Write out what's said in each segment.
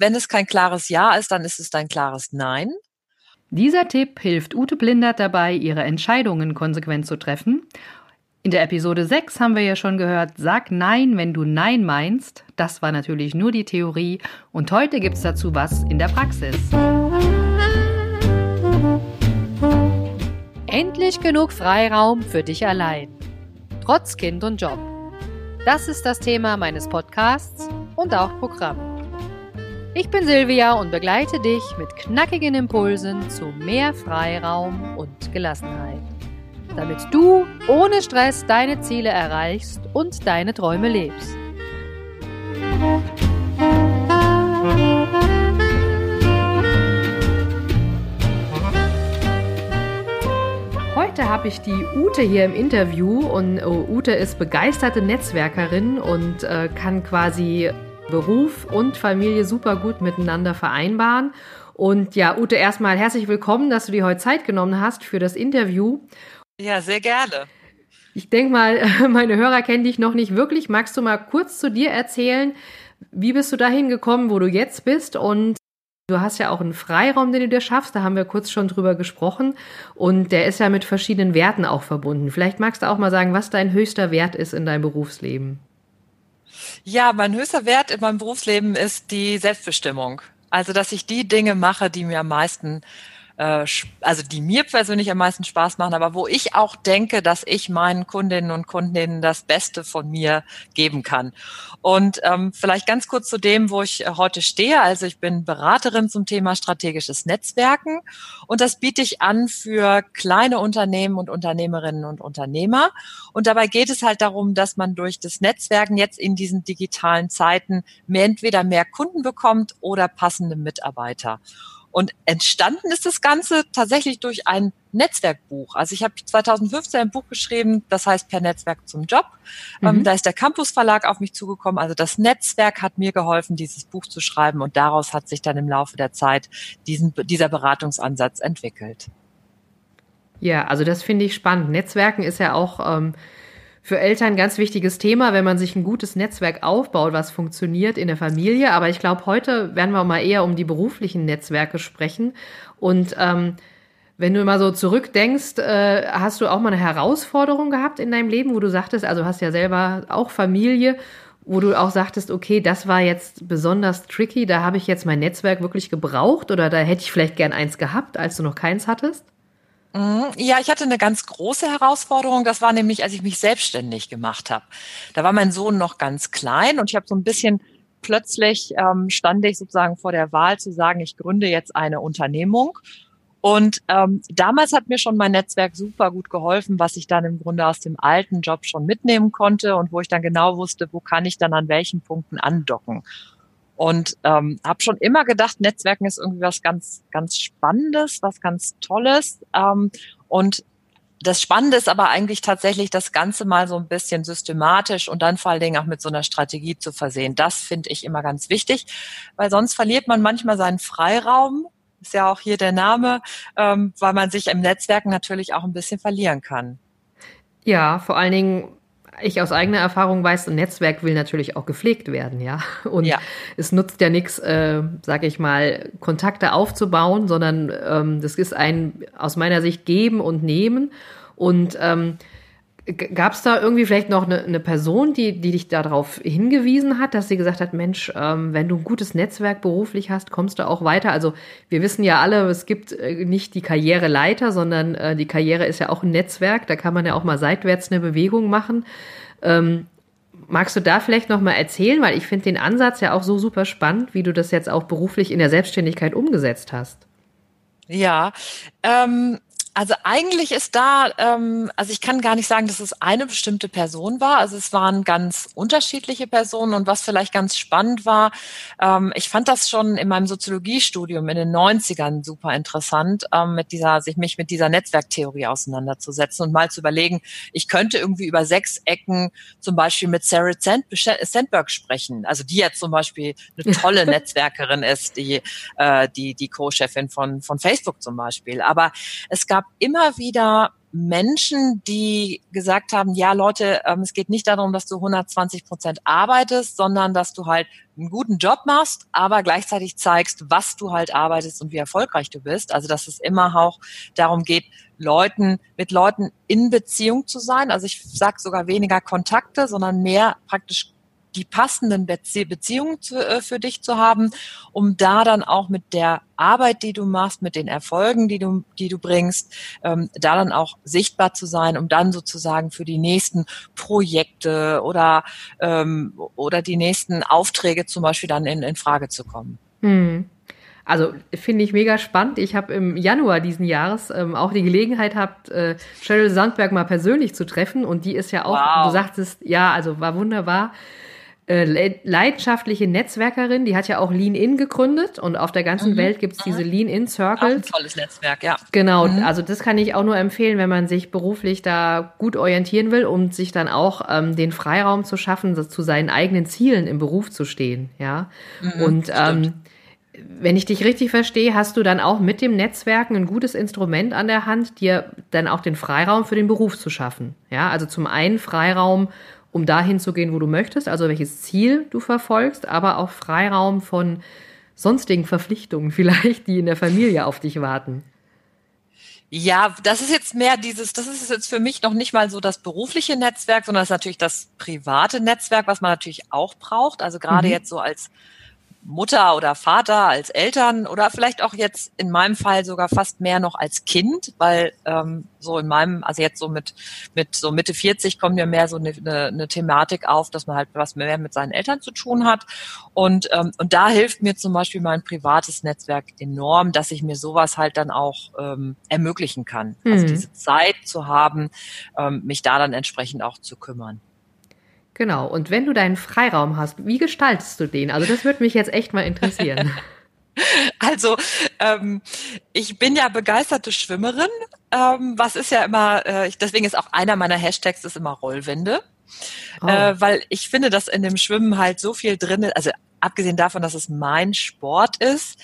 wenn es kein klares Ja ist, dann ist es dein klares Nein. Dieser Tipp hilft Ute Blindert dabei, ihre Entscheidungen konsequent zu treffen. In der Episode 6 haben wir ja schon gehört, sag Nein, wenn du Nein meinst. Das war natürlich nur die Theorie und heute gibt es dazu was in der Praxis. Endlich genug Freiraum für dich allein. Trotz Kind und Job. Das ist das Thema meines Podcasts und auch Programm. Ich bin Silvia und begleite dich mit knackigen Impulsen zu mehr Freiraum und Gelassenheit, damit du ohne Stress deine Ziele erreichst und deine Träume lebst. Heute habe ich die Ute hier im Interview und oh, Ute ist begeisterte Netzwerkerin und äh, kann quasi Beruf und Familie super gut miteinander vereinbaren. Und ja, Ute, erstmal herzlich willkommen, dass du dir heute Zeit genommen hast für das Interview. Ja, sehr gerne. Ich denke mal, meine Hörer kennen dich noch nicht wirklich. Magst du mal kurz zu dir erzählen? Wie bist du dahin gekommen, wo du jetzt bist? Und du hast ja auch einen Freiraum, den du dir schaffst. Da haben wir kurz schon drüber gesprochen. Und der ist ja mit verschiedenen Werten auch verbunden. Vielleicht magst du auch mal sagen, was dein höchster Wert ist in deinem Berufsleben. Ja, mein höchster Wert in meinem Berufsleben ist die Selbstbestimmung. Also, dass ich die Dinge mache, die mir am meisten äh, also die mir persönlich am meisten Spaß machen, aber wo ich auch denke, dass ich meinen Kundinnen und Kundinnen das Beste von mir geben kann. Und ähm, vielleicht ganz kurz zu dem, wo ich heute stehe. Also ich bin Beraterin zum Thema strategisches Netzwerken und das biete ich an für kleine Unternehmen und Unternehmerinnen und Unternehmer. Und dabei geht es halt darum, dass man durch das Netzwerken jetzt in diesen digitalen Zeiten mehr, entweder mehr Kunden bekommt oder passende Mitarbeiter. Und entstanden ist das Ganze tatsächlich durch ein Netzwerkbuch. Also ich habe 2015 ein Buch geschrieben, das heißt Per Netzwerk zum Job. Ähm, mhm. da ist der Campus Verlag auf mich zugekommen. Also das Netzwerk hat mir geholfen, dieses Buch zu schreiben und daraus hat sich dann im Laufe der Zeit diesen, dieser Beratungsansatz entwickelt. Ja, also das finde ich spannend. Netzwerken ist ja auch ähm, für Eltern ein ganz wichtiges Thema, wenn man sich ein gutes Netzwerk aufbaut, was funktioniert in der Familie. Aber ich glaube, heute werden wir mal eher um die beruflichen Netzwerke sprechen. Und ähm, wenn du mal so zurückdenkst, äh, hast du auch mal eine Herausforderung gehabt in deinem Leben, wo du sagtest, also hast ja selber auch Familie, wo du auch sagtest, okay, das war jetzt besonders tricky, da habe ich jetzt mein Netzwerk wirklich gebraucht oder da hätte ich vielleicht gern eins gehabt, als du noch keins hattest? Mhm. Ja, ich hatte eine ganz große Herausforderung. Das war nämlich, als ich mich selbstständig gemacht habe. Da war mein Sohn noch ganz klein und ich habe so ein bisschen plötzlich ähm, stand ich sozusagen vor der Wahl zu sagen, ich gründe jetzt eine Unternehmung. Und ähm, damals hat mir schon mein Netzwerk super gut geholfen, was ich dann im Grunde aus dem alten Job schon mitnehmen konnte und wo ich dann genau wusste, wo kann ich dann an welchen Punkten andocken. Und ähm, habe schon immer gedacht, Netzwerken ist irgendwie was ganz, ganz Spannendes, was ganz Tolles. Ähm, und das Spannende ist aber eigentlich tatsächlich, das Ganze mal so ein bisschen systematisch und dann vor allen Dingen auch mit so einer Strategie zu versehen. Das finde ich immer ganz wichtig, weil sonst verliert man manchmal seinen Freiraum. Ist ja auch hier der Name, ähm, weil man sich im Netzwerken natürlich auch ein bisschen verlieren kann. Ja, vor allen Dingen ich aus eigener Erfahrung weiß, ein Netzwerk will natürlich auch gepflegt werden, ja. Und ja. es nutzt ja nichts, äh, sage ich mal, Kontakte aufzubauen, sondern ähm, das ist ein aus meiner Sicht geben und nehmen. Und ähm, Gab es da irgendwie vielleicht noch eine, eine, Person, die, die dich darauf hingewiesen hat, dass sie gesagt hat, Mensch, ähm, wenn du ein gutes Netzwerk beruflich hast, kommst du auch weiter? Also wir wissen ja alle, es gibt äh, nicht die Karriereleiter, sondern äh, die Karriere ist ja auch ein Netzwerk, da kann man ja auch mal seitwärts eine Bewegung machen. Ähm, magst du da vielleicht noch mal erzählen, weil ich finde den Ansatz ja auch so super spannend, wie du das jetzt auch beruflich in der Selbstständigkeit umgesetzt hast. Ja, ähm, also eigentlich ist da, ähm, also ich kann gar nicht sagen, dass es eine bestimmte Person war. Also es waren ganz unterschiedliche Personen und was vielleicht ganz spannend war, ähm, ich fand das schon in meinem Soziologiestudium in den 90ern super interessant, ähm, mit dieser, sich mich mit dieser Netzwerktheorie auseinanderzusetzen und mal zu überlegen, ich könnte irgendwie über sechs Ecken zum Beispiel mit Sarah Sandberg sprechen, also die jetzt zum Beispiel eine tolle Netzwerkerin ist, die, äh, die, die Co-Chefin von, von Facebook zum Beispiel. Aber es gab immer wieder Menschen, die gesagt haben, ja Leute, ähm, es geht nicht darum, dass du 120 Prozent arbeitest, sondern dass du halt einen guten Job machst, aber gleichzeitig zeigst, was du halt arbeitest und wie erfolgreich du bist. Also dass es immer auch darum geht, Leuten, mit Leuten in Beziehung zu sein. Also ich sage sogar weniger Kontakte, sondern mehr praktisch die passenden Beziehungen zu, äh, für dich zu haben, um da dann auch mit der Arbeit, die du machst, mit den Erfolgen, die du, die du bringst, ähm, da dann auch sichtbar zu sein, um dann sozusagen für die nächsten Projekte oder, ähm, oder die nächsten Aufträge zum Beispiel dann in, in Frage zu kommen. Hm. Also finde ich mega spannend. Ich habe im Januar diesen Jahres ähm, auch die Gelegenheit gehabt, äh, Sheryl Sandberg mal persönlich zu treffen. Und die ist ja auch, wow. du sagtest, ja, also war wunderbar. Äh, leidenschaftliche Netzwerkerin, die hat ja auch Lean In gegründet und auf der ganzen mhm. Welt gibt es diese Lean In Circles. Auch ein tolles Netzwerk, ja. Genau, mhm. also das kann ich auch nur empfehlen, wenn man sich beruflich da gut orientieren will, um sich dann auch ähm, den Freiraum zu schaffen, zu seinen eigenen Zielen im Beruf zu stehen, ja. Mhm, und ähm, wenn ich dich richtig verstehe, hast du dann auch mit dem Netzwerken ein gutes Instrument an der Hand, dir dann auch den Freiraum für den Beruf zu schaffen. Ja, also zum einen Freiraum, um dahin zu gehen, wo du möchtest, also welches Ziel du verfolgst, aber auch Freiraum von sonstigen Verpflichtungen vielleicht, die in der Familie auf dich warten. Ja, das ist jetzt mehr dieses, das ist jetzt für mich noch nicht mal so das berufliche Netzwerk, sondern das ist natürlich das private Netzwerk, was man natürlich auch braucht. Also gerade mhm. jetzt so als Mutter oder Vater, als Eltern oder vielleicht auch jetzt in meinem Fall sogar fast mehr noch als Kind, weil ähm, so in meinem, also jetzt so mit mit so Mitte 40 kommt ja mehr so eine, eine, eine Thematik auf, dass man halt was mehr mit seinen Eltern zu tun hat und ähm, und da hilft mir zum Beispiel mein privates Netzwerk enorm, dass ich mir sowas halt dann auch ähm, ermöglichen kann, also mhm. also diese Zeit zu haben, ähm, mich da dann entsprechend auch zu kümmern. Genau. Und wenn du deinen Freiraum hast, wie gestaltest du den? Also das würde mich jetzt echt mal interessieren. Also ähm, ich bin ja begeisterte Schwimmerin. Ähm, was ist ja immer, äh, ich, deswegen ist auch einer meiner Hashtags ist immer Rollwände. Oh. Äh, weil ich finde, dass in dem Schwimmen halt so viel drin ist. Also abgesehen davon, dass es mein Sport ist,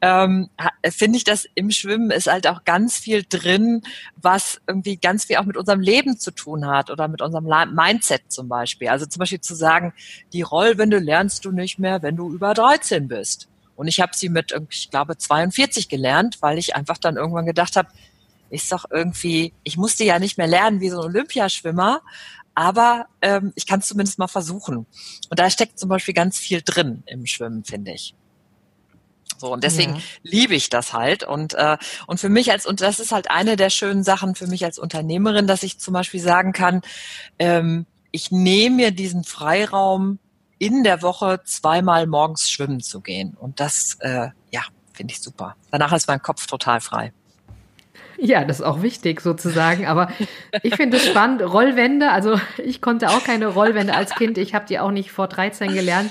ähm, finde ich, dass im Schwimmen ist halt auch ganz viel drin, was irgendwie ganz viel auch mit unserem Leben zu tun hat oder mit unserem Mindset zum Beispiel. Also zum Beispiel zu sagen, die Rollwinde lernst du nicht mehr, wenn du über 13 bist. Und ich habe sie mit, ich glaube, 42 gelernt, weil ich einfach dann irgendwann gedacht habe, ist doch irgendwie, ich musste ja nicht mehr lernen wie so ein Olympiaschwimmer, aber ähm, ich kann es zumindest mal versuchen. Und da steckt zum Beispiel ganz viel drin im Schwimmen, finde ich. So, und deswegen ja. liebe ich das halt. Und, äh, und für mich als, und das ist halt eine der schönen Sachen für mich als Unternehmerin, dass ich zum Beispiel sagen kann, ähm, ich nehme mir diesen Freiraum, in der Woche zweimal morgens schwimmen zu gehen. Und das, äh, ja, finde ich super. Danach ist mein Kopf total frei. Ja, das ist auch wichtig sozusagen. Aber ich finde es spannend. Rollwände, also ich konnte auch keine Rollwände als Kind. Ich habe die auch nicht vor 13 gelernt.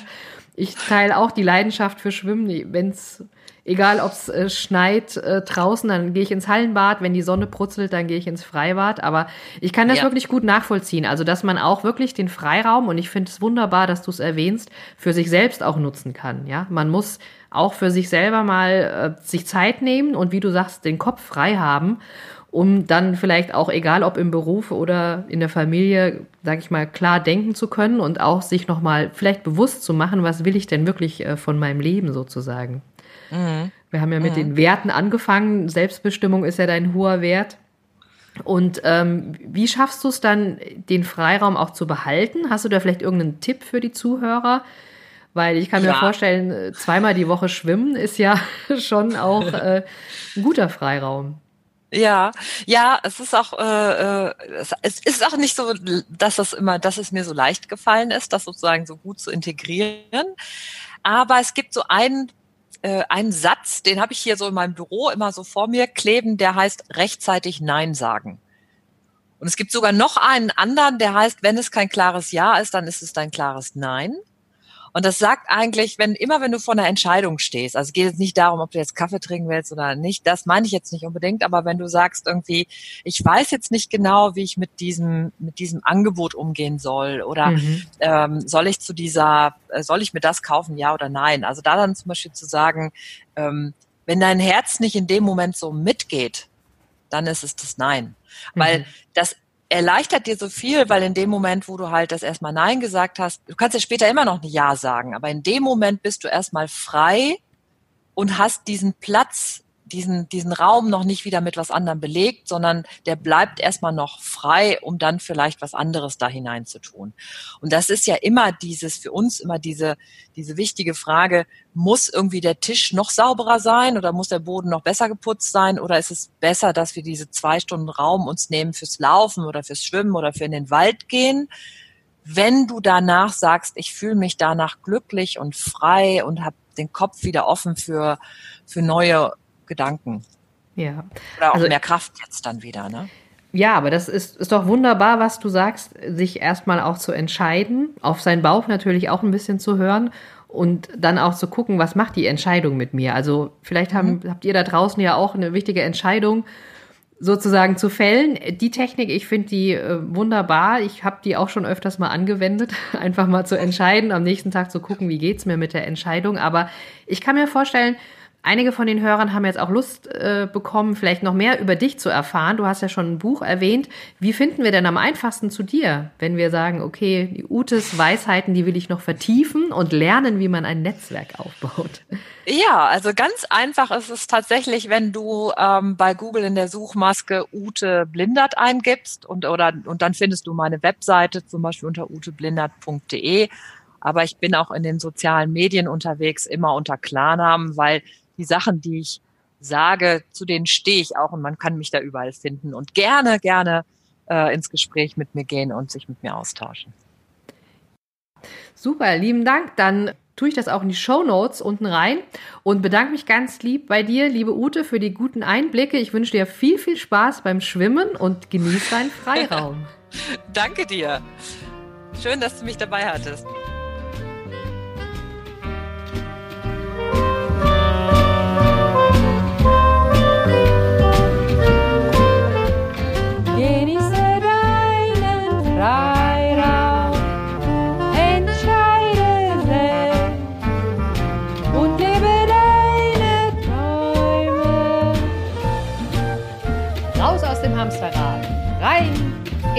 Ich teile auch die Leidenschaft für Schwimmen. Wenn es, egal ob es äh, schneit äh, draußen, dann gehe ich ins Hallenbad. Wenn die Sonne brutzelt, dann gehe ich ins Freibad. Aber ich kann das ja. wirklich gut nachvollziehen. Also, dass man auch wirklich den Freiraum, und ich finde es wunderbar, dass du es erwähnst, für sich selbst auch nutzen kann. Ja, man muss auch für sich selber mal äh, sich Zeit nehmen und wie du sagst, den Kopf frei haben, um dann vielleicht auch, egal ob im Beruf oder in der Familie, sag ich mal, klar denken zu können und auch sich nochmal vielleicht bewusst zu machen, was will ich denn wirklich äh, von meinem Leben sozusagen. Mhm. Wir haben ja mit mhm. den Werten angefangen. Selbstbestimmung ist ja dein hoher Wert. Und ähm, wie schaffst du es dann, den Freiraum auch zu behalten? Hast du da vielleicht irgendeinen Tipp für die Zuhörer? Weil ich kann ja. mir vorstellen, zweimal die Woche schwimmen ist ja schon auch äh, ein guter Freiraum. Ja, ja, es ist auch, äh, äh es ist auch nicht so, dass das immer, dass es mir so leicht gefallen ist, das sozusagen so gut zu integrieren. Aber es gibt so einen, äh, einen Satz, den habe ich hier so in meinem Büro immer so vor mir kleben, der heißt rechtzeitig Nein sagen. Und es gibt sogar noch einen anderen, der heißt, wenn es kein klares Ja ist, dann ist es dein klares Nein. Und das sagt eigentlich, wenn immer wenn du vor einer Entscheidung stehst, also es geht jetzt nicht darum, ob du jetzt Kaffee trinken willst oder nicht, das meine ich jetzt nicht unbedingt, aber wenn du sagst irgendwie, ich weiß jetzt nicht genau, wie ich mit diesem mit diesem Angebot umgehen soll oder mhm. ähm, soll ich zu dieser, äh, soll ich mir das kaufen, ja oder nein? Also da dann zum Beispiel zu sagen, ähm, wenn dein Herz nicht in dem Moment so mitgeht, dann ist es das Nein. Weil mhm. das erleichtert dir so viel, weil in dem Moment, wo du halt das erstmal Nein gesagt hast, du kannst ja später immer noch ein Ja sagen, aber in dem Moment bist du erstmal frei und hast diesen Platz diesen, diesen Raum noch nicht wieder mit was anderem belegt, sondern der bleibt erstmal noch frei, um dann vielleicht was anderes da hinein zu tun. Und das ist ja immer dieses, für uns immer diese, diese wichtige Frage, muss irgendwie der Tisch noch sauberer sein oder muss der Boden noch besser geputzt sein oder ist es besser, dass wir diese zwei Stunden Raum uns nehmen fürs Laufen oder fürs Schwimmen oder für in den Wald gehen? Wenn du danach sagst, ich fühle mich danach glücklich und frei und habe den Kopf wieder offen für, für neue Gedanken. Ja. Oder auch also, mehr Kraft jetzt dann wieder, ne? Ja, aber das ist, ist doch wunderbar, was du sagst, sich erstmal auch zu entscheiden, auf seinen Bauch natürlich auch ein bisschen zu hören und dann auch zu gucken, was macht die Entscheidung mit mir. Also vielleicht haben, mhm. habt ihr da draußen ja auch eine wichtige Entscheidung sozusagen zu fällen. Die Technik, ich finde die äh, wunderbar. Ich habe die auch schon öfters mal angewendet, einfach mal zu entscheiden, am nächsten Tag zu gucken, wie geht's mir mit der Entscheidung. Aber ich kann mir vorstellen, Einige von den Hörern haben jetzt auch Lust äh, bekommen, vielleicht noch mehr über dich zu erfahren. Du hast ja schon ein Buch erwähnt. Wie finden wir denn am einfachsten zu dir, wenn wir sagen, okay, die Utes Weisheiten, die will ich noch vertiefen und lernen, wie man ein Netzwerk aufbaut? Ja, also ganz einfach ist es tatsächlich, wenn du ähm, bei Google in der Suchmaske Ute Blindert eingibst und, oder, und dann findest du meine Webseite zum Beispiel unter uteblindert.de. Aber ich bin auch in den sozialen Medien unterwegs, immer unter Klarnamen, weil die Sachen, die ich sage, zu denen stehe ich auch und man kann mich da überall finden und gerne, gerne äh, ins Gespräch mit mir gehen und sich mit mir austauschen. Super, lieben Dank. Dann tue ich das auch in die Show Notes unten rein und bedanke mich ganz lieb bei dir, liebe Ute, für die guten Einblicke. Ich wünsche dir viel, viel Spaß beim Schwimmen und genieß deinen Freiraum. Danke dir. Schön, dass du mich dabei hattest.